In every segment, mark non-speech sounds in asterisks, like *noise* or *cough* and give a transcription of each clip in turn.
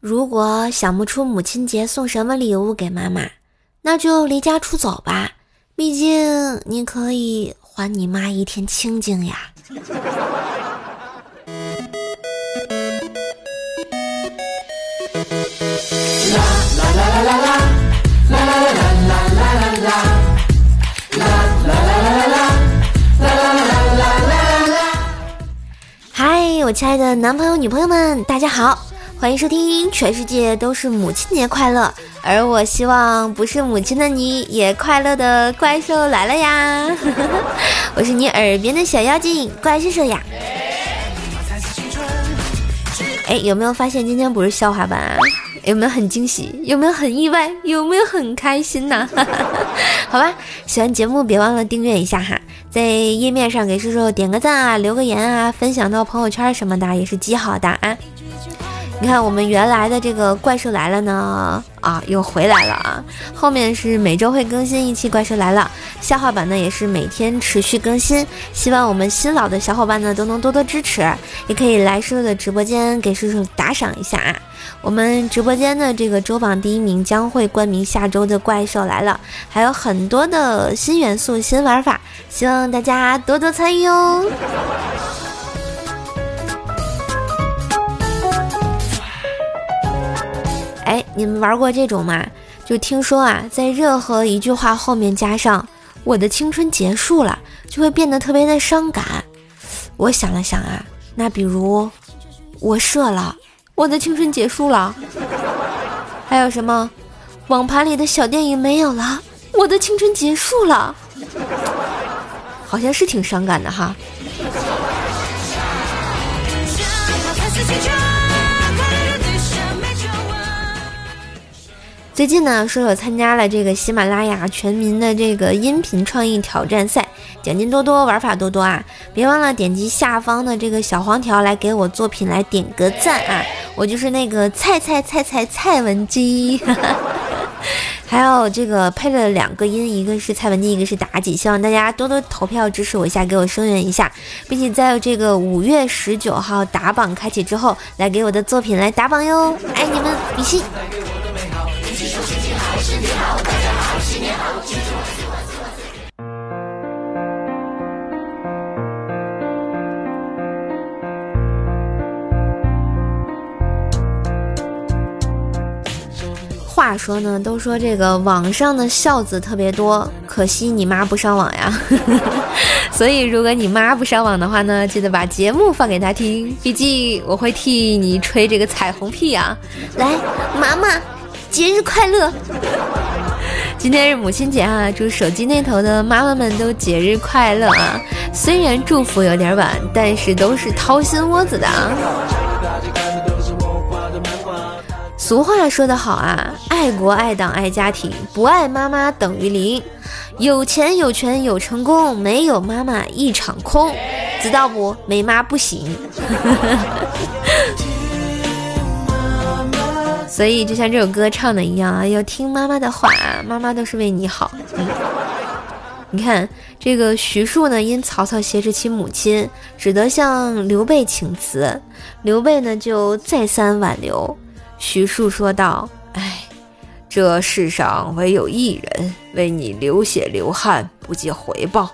如果想不出母亲节送什么礼物给妈妈，那就离家出走吧。毕竟你可以还你妈一天清静呀。嗨，我亲爱的男朋友、女朋友们，大家好，欢迎收听《全世界都是母亲节快乐》，而我希望不是母亲的你也快乐的怪兽来了呀！*laughs* 我是你耳边的小妖精怪兽兽呀！哎，有没有发现今天不是笑话版？啊？有没有很惊喜？有没有很意外？有没有很开心呢？*laughs* 好吧，喜欢节目别忘了订阅一下哈，在页面上给叔叔点个赞啊，留个言啊，分享到朋友圈什么的也是极好的啊。你看我们原来的这个怪兽来了呢，啊，又回来了啊！后面是每周会更新一期怪兽来了，笑话版呢也是每天持续更新。希望我们新老的小伙伴呢都能多多支持，也可以来叔叔的直播间给叔叔打赏一下啊！我们直播间的这个周榜第一名将会冠名下周的怪兽来了，还有很多的新元素、新玩法，希望大家多多参与哦。你们玩过这种吗？就听说啊，在任何一句话后面加上“我的青春结束了”，就会变得特别的伤感。我想了想啊，那比如我射了，我的青春结束了。*laughs* 还有什么，网盘里的小电影没有了，我的青春结束了。好像是挺伤感的哈。最近呢，说有参加了这个喜马拉雅全民的这个音频创意挑战赛，奖金多多，玩法多多啊！别忘了点击下方的这个小黄条来给我作品来点个赞啊！我就是那个菜菜菜菜蔡文姬，*laughs* 还有这个配了两个音，一个是蔡文姬，一个是妲己，希望大家多多投票支持我一下，给我声援一下，并且在这个五月十九号打榜开启之后，来给我的作品来打榜哟！爱你们，比心！话说呢，都说这个网上的孝子特别多，可惜你妈不上网呀。*laughs* 所以如果你妈不上网的话呢，记得把节目放给她听，毕竟我会替你吹这个彩虹屁啊。来，妈妈。节日快乐！今天是母亲节啊，祝手机那头的妈妈们都节日快乐啊！虽然祝福有点晚，但是都是掏心窝子的啊。俗话说得好啊，爱国爱党爱家庭，不爱妈妈等于零。有钱有权有成功，没有妈妈一场空。知道不？没妈不行。所以就像这首歌唱的一样啊，要听妈妈的话，妈妈都是为你好。你看这个徐庶呢，因曹操挟持其母亲，只得向刘备请辞。刘备呢就再三挽留，徐庶说道：“哎，这世上唯有一人为你流血流汗，不计回报。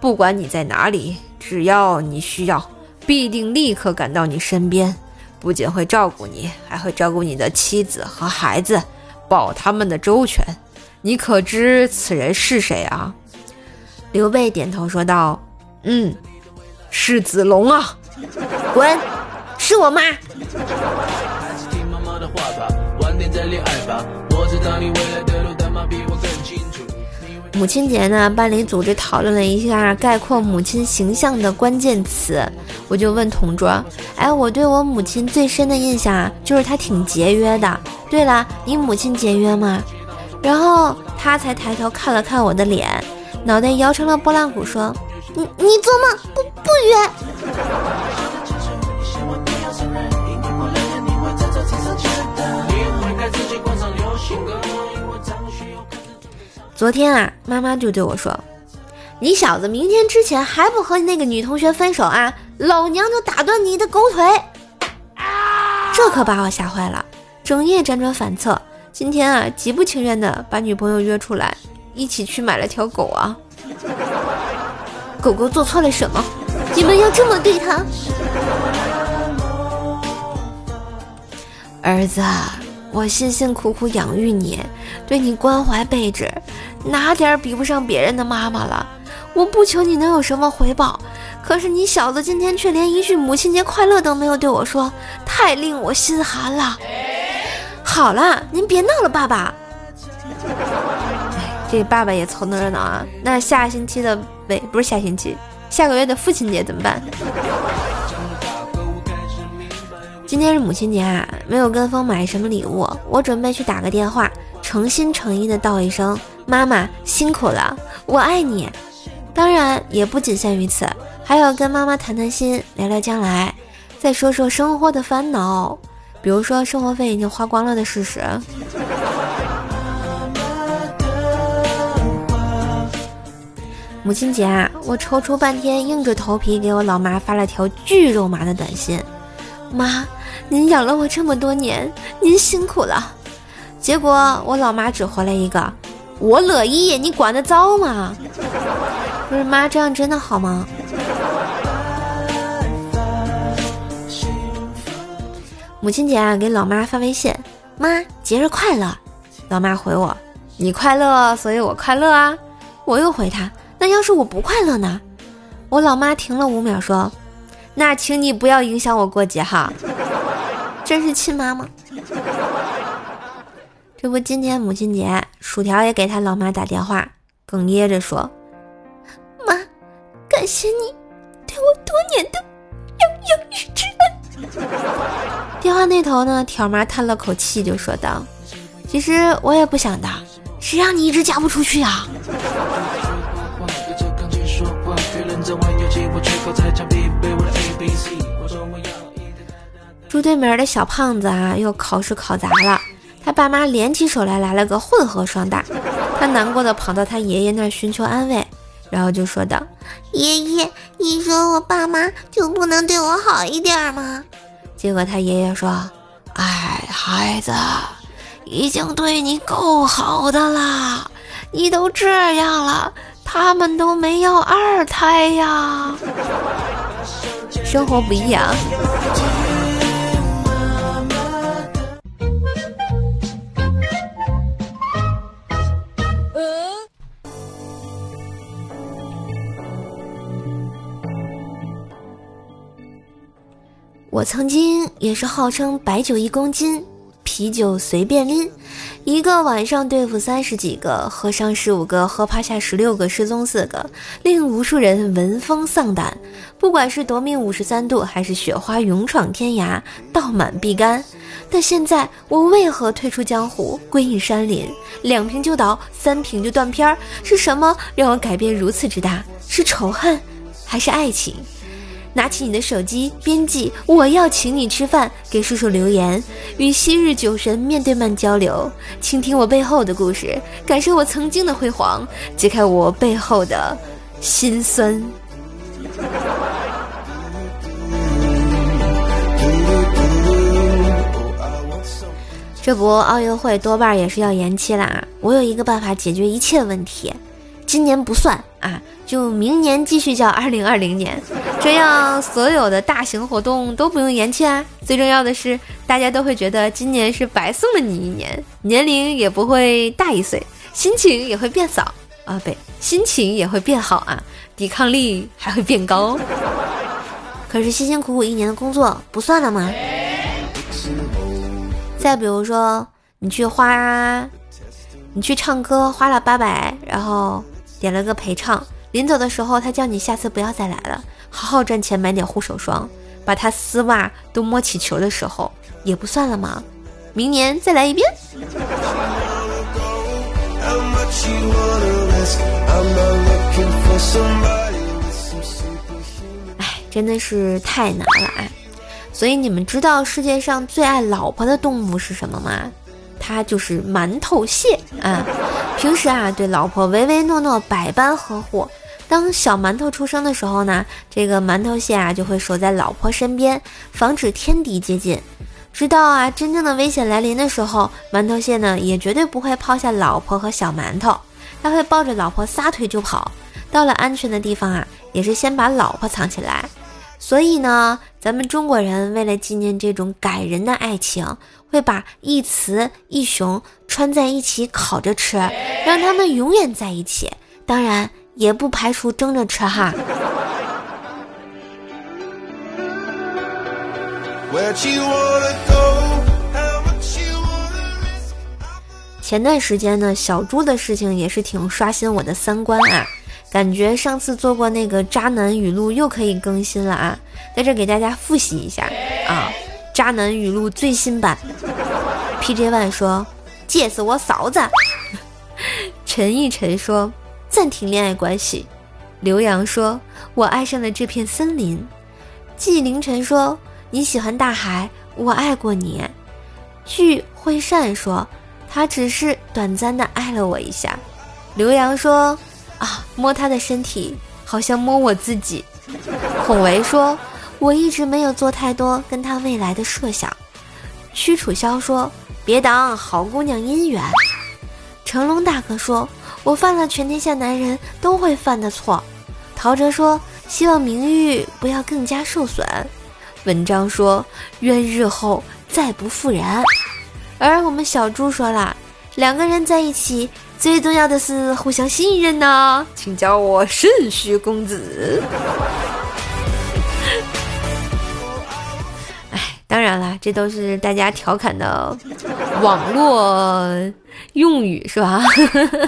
不管你在哪里，只要你需要，必定立刻赶到你身边。”不仅会照顾你，还会照顾你的妻子和孩子，保他们的周全。你可知此人是谁啊？刘备点头说道：“嗯，是子龙啊。”滚，是我妈。母亲节呢，班里组织讨论了一下概括母亲形象的关键词，我就问同桌：“哎，我对我母亲最深的印象，就是她挺节约的。对了，你母亲节约吗？”然后他才抬头看了看我的脸，脑袋摇成了拨浪鼓，说：“你你做梦不不约。”昨天啊，妈妈就对我说：“你小子明天之前还不和那个女同学分手啊，老娘就打断你的狗腿！”这可把我吓坏了。整夜辗转反侧。今天啊，极不情愿的把女朋友约出来，一起去买了条狗啊。狗狗做错了什么？你们要这么对它？儿子，我辛辛苦苦养育你，对你关怀备至，哪点比不上别人的妈妈了？我不求你能有什么回报，可是你小子今天却连一句母亲节快乐都没有对我说，太令我心寒了。好了，您别闹了，爸爸。这爸爸也凑那热闹啊。那下星期的喂不是下星期，下个月的父亲节怎么办？今天是母亲节啊，没有跟风买什么礼物，我准备去打个电话，诚心诚意的道一声妈妈辛苦了，我爱你。当然也不仅限于此，还要跟妈妈谈谈心，聊聊将来，再说说生活的烦恼。比如说生活费已经花光了的事实。母亲节啊，我踌躇半天，硬着头皮给我老妈发了条巨肉麻的短信：“妈，您养了我这么多年，您辛苦了。”结果我老妈只回来一个：“我乐意，你管得着吗？” *laughs* 不是妈，这样真的好吗？母亲节啊，给老妈发微信，妈节日快乐。老妈回我，你快乐，所以我快乐啊。我又回她，那要是我不快乐呢？我老妈停了五秒，说，那请你不要影响我过节哈。真是亲妈吗？这不，今天母亲节，薯条也给他老妈打电话，哽咽着说，妈，感谢你对我多年的养育之恩。电话那头呢，条妈叹了口气，就说道：“其实我也不想的，谁让你一直嫁不出去啊！”住对门的小胖子啊，又考试考砸了，他爸妈联起手来来了个混合双打，他难过的跑到他爷爷那儿寻求安慰，然后就说道：“爷爷，你说我爸妈就不能对我好一点吗？”结果他爷爷说：“哎，孩子，已经对你够好的啦，你都这样了，他们都没要二胎呀。生活不易啊。”我曾经也是号称白酒一公斤，啤酒随便拎，一个晚上对付三十几个，喝上十五个，喝趴下十六个，失踪四个，令无数人闻风丧胆。不管是夺命五十三度，还是雪花勇闯天涯，倒满必干。但现在我为何退出江湖，归隐山林？两瓶就倒，三瓶就断片儿，是什么让我改变如此之大？是仇恨，还是爱情？拿起你的手机，编辑我要请你吃饭，给叔叔留言，与昔日酒神面对面交流，倾听我背后的故事，感受我曾经的辉煌，揭开我背后的心酸。这不，奥运会多半也是要延期啦。我有一个办法解决一切问题，今年不算啊。就明年继续叫二零二零年，这样所有的大型活动都不用延期啊！最重要的是，大家都会觉得今年是白送了你一年，年龄也不会大一岁，心情也会变少啊，不，心情也会变好啊，抵抗力还会变高。*laughs* 可是辛辛苦苦一年的工作不算了吗？再比如说，你去花，你去唱歌花了八百，然后点了个陪唱。临走的时候，他叫你下次不要再来了，好好赚钱买点护手霜，把他丝袜都摸起球的时候，也不算了吗？明年再来一遍。哎，真的是太难了哎！所以你们知道世界上最爱老婆的动物是什么吗？它就是馒头蟹啊！平时啊，对老婆唯唯诺诺，百般呵护。当小馒头出生的时候呢，这个馒头蟹啊就会守在老婆身边，防止天敌接近。直到啊，真正的危险来临的时候，馒头蟹呢也绝对不会抛下老婆和小馒头，他会抱着老婆撒腿就跑。到了安全的地方啊，也是先把老婆藏起来。所以呢，咱们中国人为了纪念这种感人的爱情，会把一雌一雄穿在一起烤着吃，让他们永远在一起。当然，也不排除蒸着吃哈。前段时间呢，小猪的事情也是挺刷新我的三观啊。感觉上次做过那个渣男语录又可以更新了啊，在这给大家复习一下啊，渣男语录最新版。PJ One 说：“借死我嫂子。” *laughs* 陈奕晨说：“暂停恋爱关系。”刘洋说：“我爱上了这片森林。”季凌晨说：“你喜欢大海，我爱过你。”聚惠善说：“他只是短暂的爱了我一下。”刘洋说。啊，摸他的身体，好像摸我自己。孔维说：“我一直没有做太多跟他未来的设想。”屈楚萧说：“别挡好姑娘姻缘。”成龙大哥说：“我犯了全天下男人都会犯的错。”陶喆说：“希望名誉不要更加受损。”文章说：“愿日后再不负人。”而我们小猪说了：“两个人在一起。”最重要的是互相信任呢，请叫我肾虚公子。*laughs* 哎，当然了，这都是大家调侃的网络用语，是吧？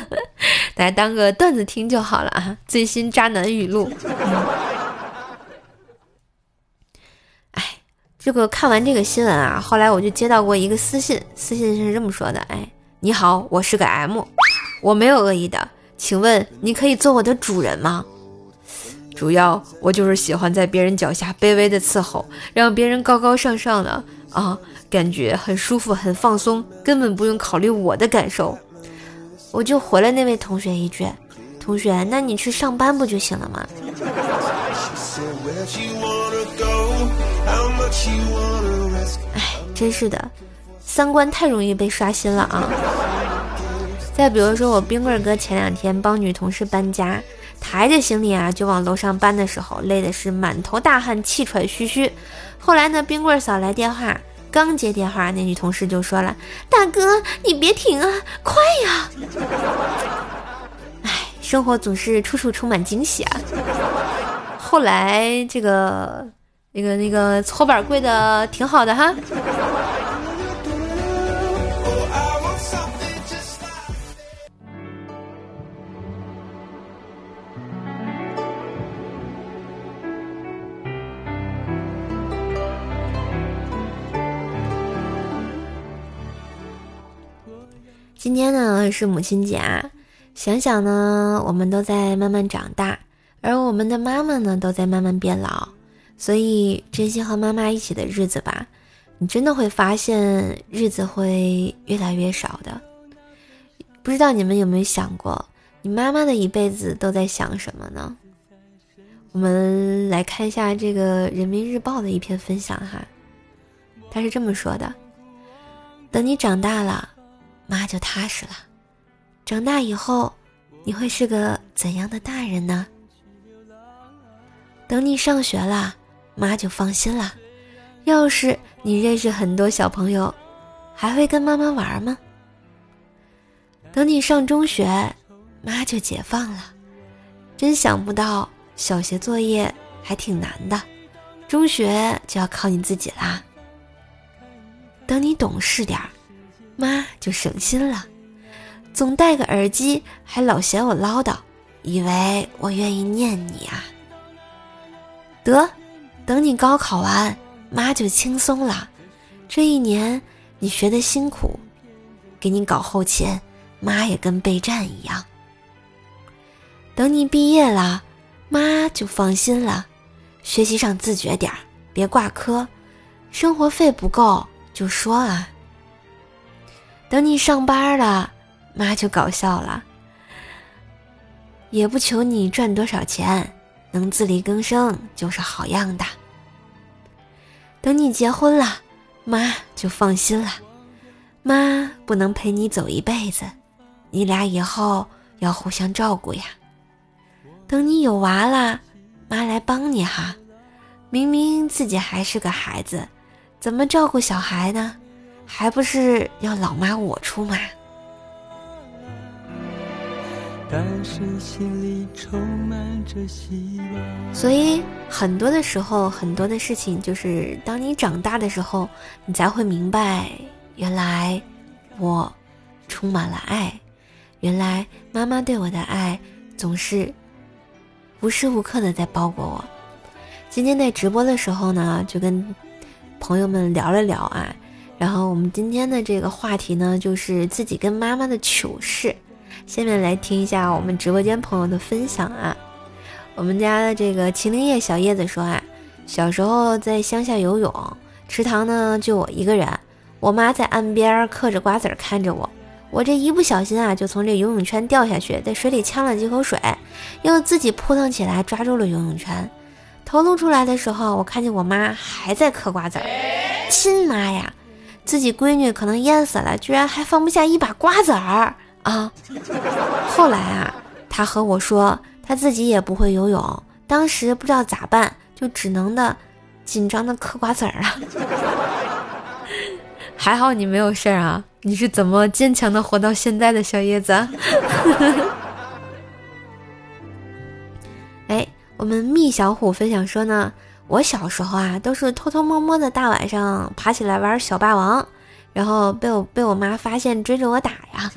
*laughs* 大家当个段子听就好了啊。最新渣男语录。*laughs* 哎，这个看完这个新闻啊，后来我就接到过一个私信，私信是这么说的：哎，你好，我是个 M。我没有恶意的，请问你可以做我的主人吗？主要我就是喜欢在别人脚下卑微的伺候，让别人高高上上的啊，感觉很舒服很放松，根本不用考虑我的感受。我就回了那位同学一句：“同学，那你去上班不就行了吗？” *laughs* 哎，真是的，三观太容易被刷新了啊！再比如说，我冰棍哥前两天帮女同事搬家，抬着行李啊就往楼上搬的时候，累的是满头大汗、气喘吁吁。后来呢，冰棍嫂来电话，刚接电话，那女同事就说了：“大哥，你别停啊，快呀！” *laughs* 哎，生活总是处处充满惊喜啊。后来这个那个那个搓板跪的挺好的哈。今天呢是母亲节啊，想想呢，我们都在慢慢长大，而我们的妈妈呢都在慢慢变老，所以珍惜和妈妈一起的日子吧，你真的会发现日子会越来越少的。不知道你们有没有想过，你妈妈的一辈子都在想什么呢？我们来看一下这个人民日报的一篇分享哈，他是这么说的：等你长大了。妈就踏实了。长大以后，你会是个怎样的大人呢？等你上学了，妈就放心了。要是你认识很多小朋友，还会跟妈妈玩吗？等你上中学，妈就解放了。真想不到，小学作业还挺难的，中学就要靠你自己啦。等你懂事点儿。妈就省心了，总戴个耳机，还老嫌我唠叨，以为我愿意念你啊。得，等你高考完，妈就轻松了。这一年你学的辛苦，给你搞后勤，妈也跟备战一样。等你毕业了，妈就放心了，学习上自觉点儿，别挂科，生活费不够就说啊。等你上班了，妈就搞笑了，也不求你赚多少钱，能自力更生就是好样的。等你结婚了，妈就放心了。妈不能陪你走一辈子，你俩以后要互相照顾呀。等你有娃了，妈来帮你哈。明明自己还是个孩子，怎么照顾小孩呢？还不是要老妈我出马。所以很多的时候，很多的事情，就是当你长大的时候，你才会明白，原来我充满了爱，原来妈妈对我的爱总是无时无刻的在包裹我。今天在直播的时候呢，就跟朋友们聊了聊啊，然后我们今天的这个话题呢，就是自己跟妈妈的糗事。下面来听一下我们直播间朋友的分享啊！我们家的这个麒麟叶小叶子说啊，小时候在乡下游泳，池塘呢就我一个人，我妈在岸边嗑着瓜子看着我，我这一不小心啊就从这游泳圈掉下去，在水里呛了几口水，又自己扑腾起来抓住了游泳圈，头露出来的时候，我看见我妈还在嗑瓜子儿，亲妈呀，自己闺女可能淹死了，居然还放不下一把瓜子儿。啊，后来啊，他和我说他自己也不会游泳，当时不知道咋办，就只能的紧张的嗑瓜子儿啊。*laughs* 还好你没有事儿啊，你是怎么坚强的活到现在的小叶子？*laughs* 哎，我们蜜小虎分享说呢，我小时候啊都是偷偷摸摸的，大晚上爬起来玩小霸王。然后被我被我妈发现追着我打呀，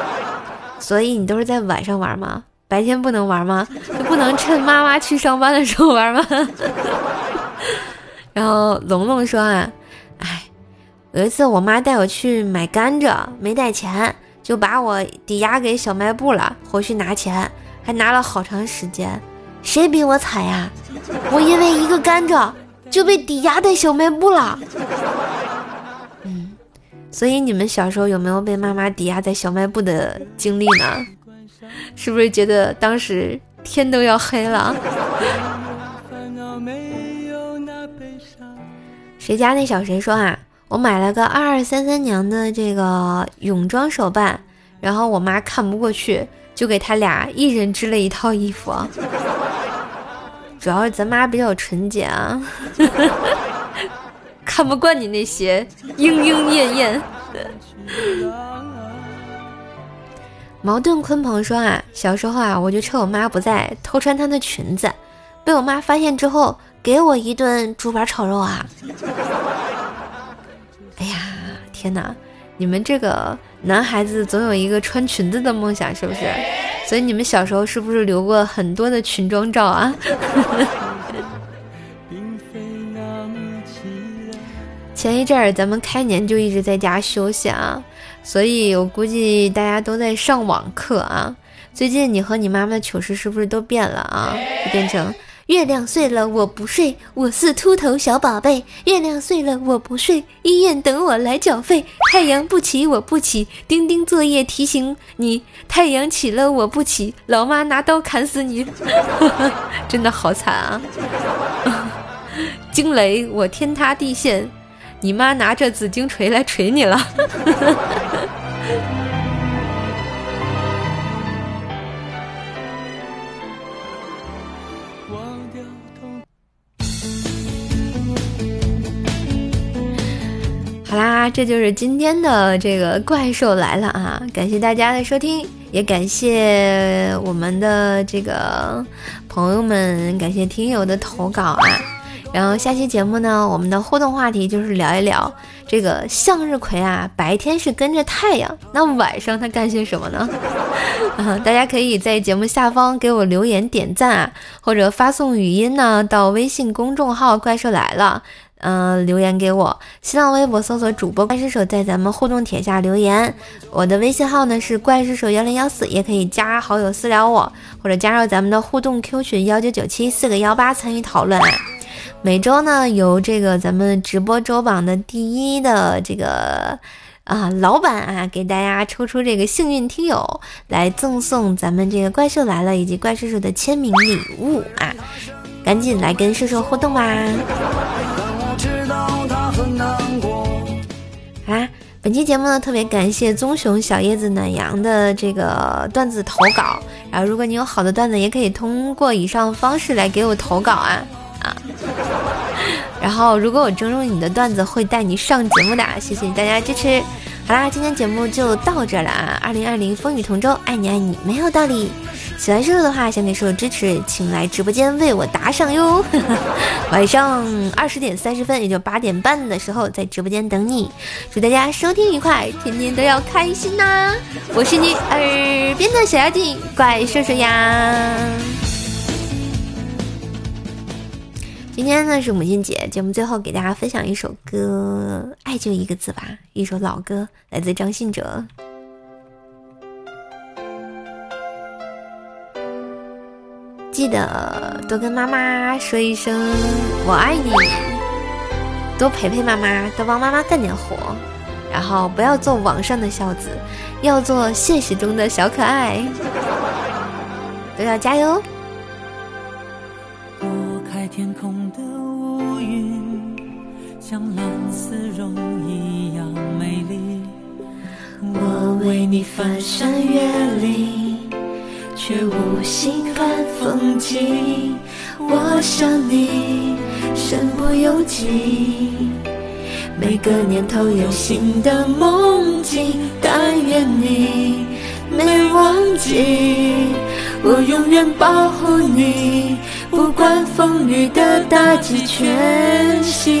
*laughs* 所以你都是在晚上玩吗？白天不能玩吗？就不能趁妈妈去上班的时候玩吗？*laughs* 然后龙龙说啊，哎，有一次我妈带我去买甘蔗，没带钱，就把我抵押给小卖部了，回去拿钱，还拿了好长时间。谁比我惨呀？我因为一个甘蔗就被抵押在小卖部了。嗯所以你们小时候有没有被妈妈抵押在小卖部的经历呢？是不是觉得当时天都要黑了？谁家那小谁说啊？我买了个二二三三娘的这个泳装手办，然后我妈看不过去，就给他俩一人织了一套衣服。主要是咱妈比较纯洁啊。*laughs* 看不惯你那些莺莺燕燕。矛盾鲲鹏说啊，小时候啊，我就趁我妈不在偷穿她的裙子，被我妈发现之后，给我一顿竹板炒肉啊！*laughs* 哎呀，天哪！你们这个男孩子总有一个穿裙子的梦想，是不是？所以你们小时候是不是留过很多的裙装照啊？前一阵儿咱们开年就一直在家休息啊，所以我估计大家都在上网课啊。最近你和你妈妈的糗事是不是都变了啊？就变成月亮碎了我不睡，我是秃头小宝贝。月亮碎了我不睡，医院等我来缴费。太阳不起我不起，钉钉作业提醒你。太阳起了我不起，老妈拿刀砍死你。*laughs* 真的好惨啊！*laughs* 惊雷我天塌地陷。你妈拿着紫金锤来锤你了。*laughs* 这就是今天的这个怪兽来了啊！感谢大家的收听，也感谢我们的这个朋友们，感谢听友的投稿啊。然后下期节目呢，我们的互动话题就是聊一聊这个向日葵啊，白天是跟着太阳，那晚上它干些什么呢？*laughs* 啊，大家可以在节目下方给我留言点赞啊，或者发送语音呢到微信公众号“怪兽来了”，嗯，留言给我。新浪微博搜索主播怪兽手，在咱们互动帖下留言。我的微信号呢是怪兽手幺零幺四，也可以加好友私聊我，或者加入咱们的互动 Q 群幺九九七四个幺八参与讨论。每周呢，由这个咱们直播周榜的第一的这个啊老板啊，给大家抽出这个幸运听友来赠送咱们这个怪兽来了以及怪兽兽的签名礼物啊，赶紧来跟兽兽互动吧。本期节目呢，特别感谢棕熊、小叶子、暖阳的这个段子投稿。然后，如果你有好的段子，也可以通过以上方式来给我投稿啊 *laughs* 啊！然后，如果我征用你的段子，会带你上节目的。谢谢大家支持。好啦，今天节目就到这了啊！二零二零风雨同舟，爱你爱你没有道理。喜欢叔叔的话，想给叔叔支持，请来直播间为我打赏哟。*laughs* 晚上二十点三十分，也就八点半的时候，在直播间等你。祝大家收听愉快，天天都要开心呐！我是你耳边的小妖精，怪叔叔呀。今天呢是母亲节，节目最后给大家分享一首歌，《爱就一个字》吧，一首老歌，来自张信哲。记得多跟妈妈说一声我爱你，多陪陪妈妈，多帮妈妈干点活，然后不要做网上的孝子，要做现实中的小可爱，都要加油！一样美丽。我为你翻山越岭。却无心看风景，我想你身不由己。每个念头有新的梦境，但愿你没忘记。我永远保护你，不管风雨的打击，全心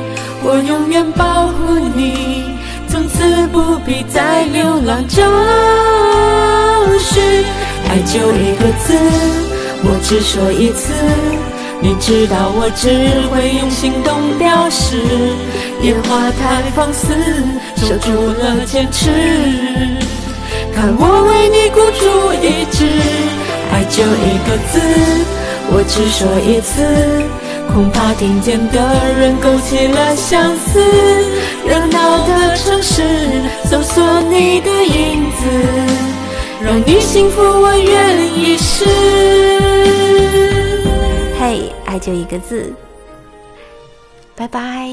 我永远保护你，从此不必再流浪。找寻爱就一个字，我只说一次。你知道我只会用行动表示。野花太放肆，守住了坚持。看我为你孤注一掷。爱就一个字，我只说一次。恐怕听见的人勾起了相思。热闹的城市，搜索你的影子。让你幸福，我愿意试。嘿，爱就一个字，拜拜。